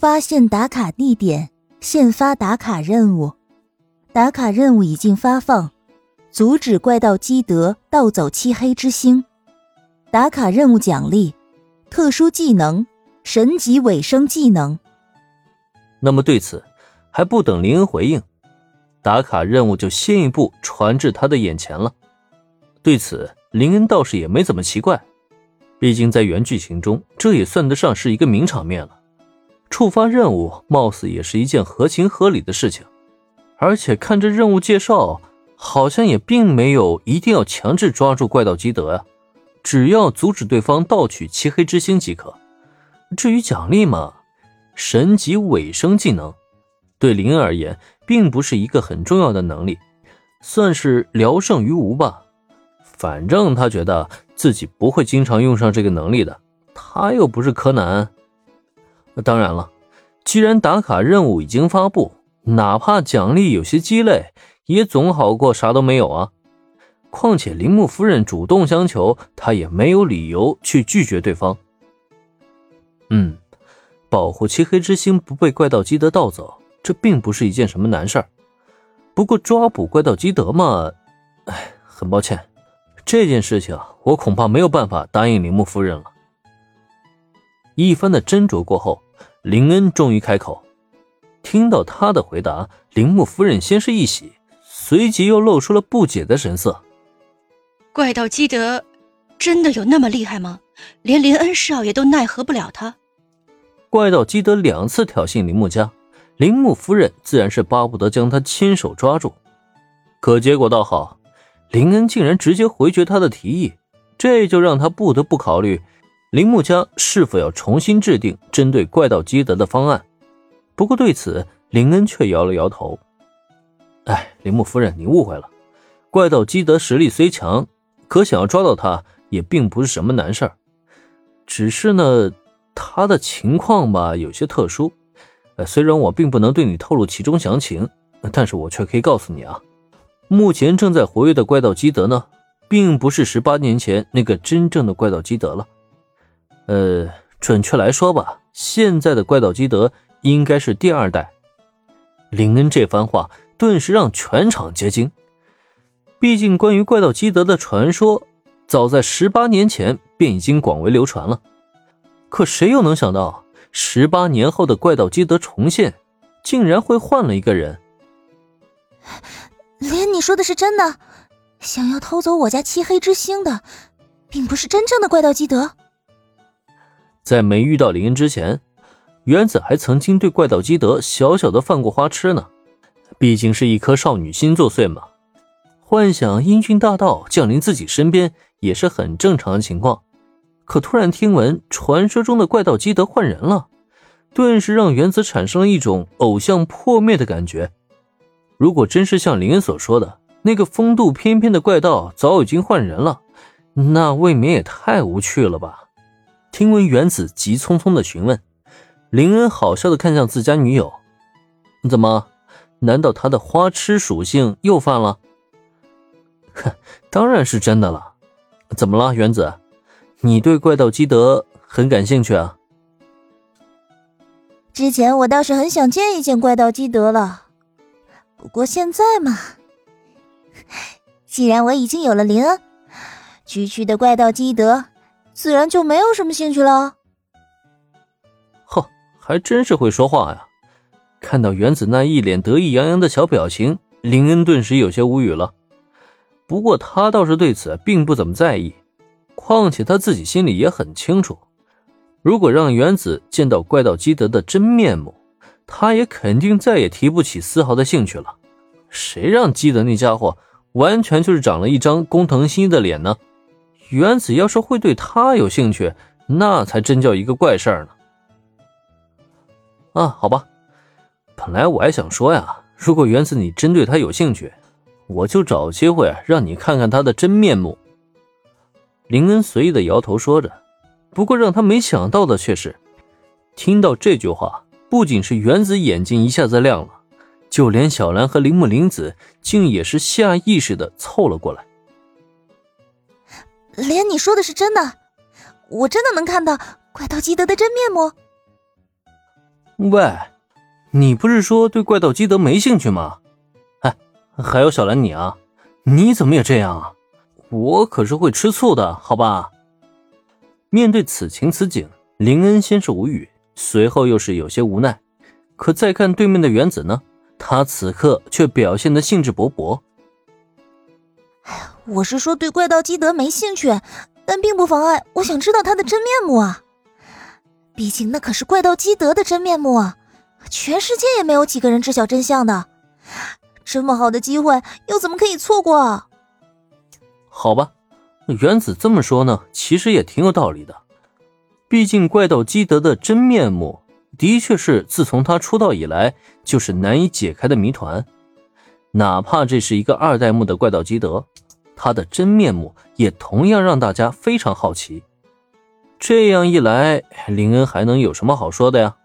发现打卡地点，现发打卡任务。打卡任务已经发放，阻止怪盗基德盗走漆黑之星。打卡任务奖励：特殊技能——神级尾声技能。那么对此，还不等林恩回应，打卡任务就先一步传至他的眼前了。对此，林恩倒是也没怎么奇怪，毕竟在原剧情中，这也算得上是一个名场面了。触发任务，貌似也是一件合情合理的事情。而且看这任务介绍，好像也并没有一定要强制抓住怪盗基德呀，只要阻止对方盗取漆黑之星即可。至于奖励嘛，神级尾声技能，对林而言并不是一个很重要的能力，算是聊胜于无吧。反正他觉得自己不会经常用上这个能力的，他又不是柯南。当然了，既然打卡任务已经发布。哪怕奖励有些鸡肋，也总好过啥都没有啊！况且铃木夫人主动相求，他也没有理由去拒绝对方。嗯，保护漆黑之星不被怪盗基德盗走，这并不是一件什么难事儿。不过抓捕怪盗基德嘛，哎，很抱歉，这件事情我恐怕没有办法答应铃木夫人了。一番的斟酌过后，林恩终于开口。听到他的回答，铃木夫人先是一喜，随即又露出了不解的神色。怪盗基德真的有那么厉害吗？连林恩少爷都奈何不了他？怪盗基德两次挑衅铃木家，铃木夫人自然是巴不得将他亲手抓住。可结果倒好，林恩竟然直接回绝他的提议，这就让他不得不考虑铃木家是否要重新制定针对怪盗基德的方案。不过对此，林恩却摇了摇头。哎，铃木夫人，你误会了。怪盗基德实力虽强，可想要抓到他也并不是什么难事儿。只是呢，他的情况吧有些特殊。呃，虽然我并不能对你透露其中详情，但是我却可以告诉你啊，目前正在活跃的怪盗基德呢，并不是十八年前那个真正的怪盗基德了。呃，准确来说吧，现在的怪盗基德。应该是第二代。林恩这番话顿时让全场皆惊。毕竟，关于怪盗基德的传说，早在十八年前便已经广为流传了。可谁又能想到，十八年后的怪盗基德重现，竟然会换了一个人？连你说的是真的？想要偷走我家漆黑之星的，并不是真正的怪盗基德。在没遇到林恩之前。原子还曾经对怪盗基德小小的犯过花痴呢，毕竟是一颗少女心作祟嘛，幻想英俊大盗降临自己身边也是很正常的情况。可突然听闻传说中的怪盗基德换人了，顿时让原子产生了一种偶像破灭的感觉。如果真是像林恩所说的那个风度翩翩的怪盗早已经换人了，那未免也太无趣了吧？听闻原子急匆匆的询问。林恩好笑的看向自家女友，怎么？难道他的花痴属性又犯了？哼，当然是真的了。怎么了，原子？你对怪盗基德很感兴趣啊？之前我倒是很想见一见怪盗基德了，不过现在嘛，既然我已经有了林恩，区区的怪盗基德，自然就没有什么兴趣了。呵还真是会说话呀！看到原子那一脸得意洋洋的小表情，林恩顿时有些无语了。不过他倒是对此并不怎么在意，况且他自己心里也很清楚，如果让原子见到怪盗基德的真面目，他也肯定再也提不起丝毫的兴趣了。谁让基德那家伙完全就是长了一张工藤新一的脸呢？原子要是会对他有兴趣，那才真叫一个怪事儿呢。啊，好吧，本来我还想说呀，如果原子你真对他有兴趣，我就找机会让你看看他的真面目。林恩随意的摇头说着，不过让他没想到的却是，听到这句话，不仅是原子眼睛一下子亮了，就连小兰和铃木玲子竟也是下意识的凑了过来。连你说的是真的，我真的能看到怪盗基德的真面目。喂，你不是说对怪盗基德没兴趣吗？哎，还有小兰你啊，你怎么也这样啊？我可是会吃醋的，好吧？面对此情此景，林恩先是无语，随后又是有些无奈。可再看对面的原子呢，他此刻却表现的兴致勃勃。我是说对怪盗基德没兴趣，但并不妨碍我想知道他的真面目啊！毕竟那可是怪盗基德的真面目啊，全世界也没有几个人知晓真相的。这么好的机会，又怎么可以错过？好吧，原子这么说呢，其实也挺有道理的。毕竟怪盗基德的真面目，的确是自从他出道以来就是难以解开的谜团。哪怕这是一个二代目的怪盗基德，他的真面目也同样让大家非常好奇。这样一来，林恩还能有什么好说的呀？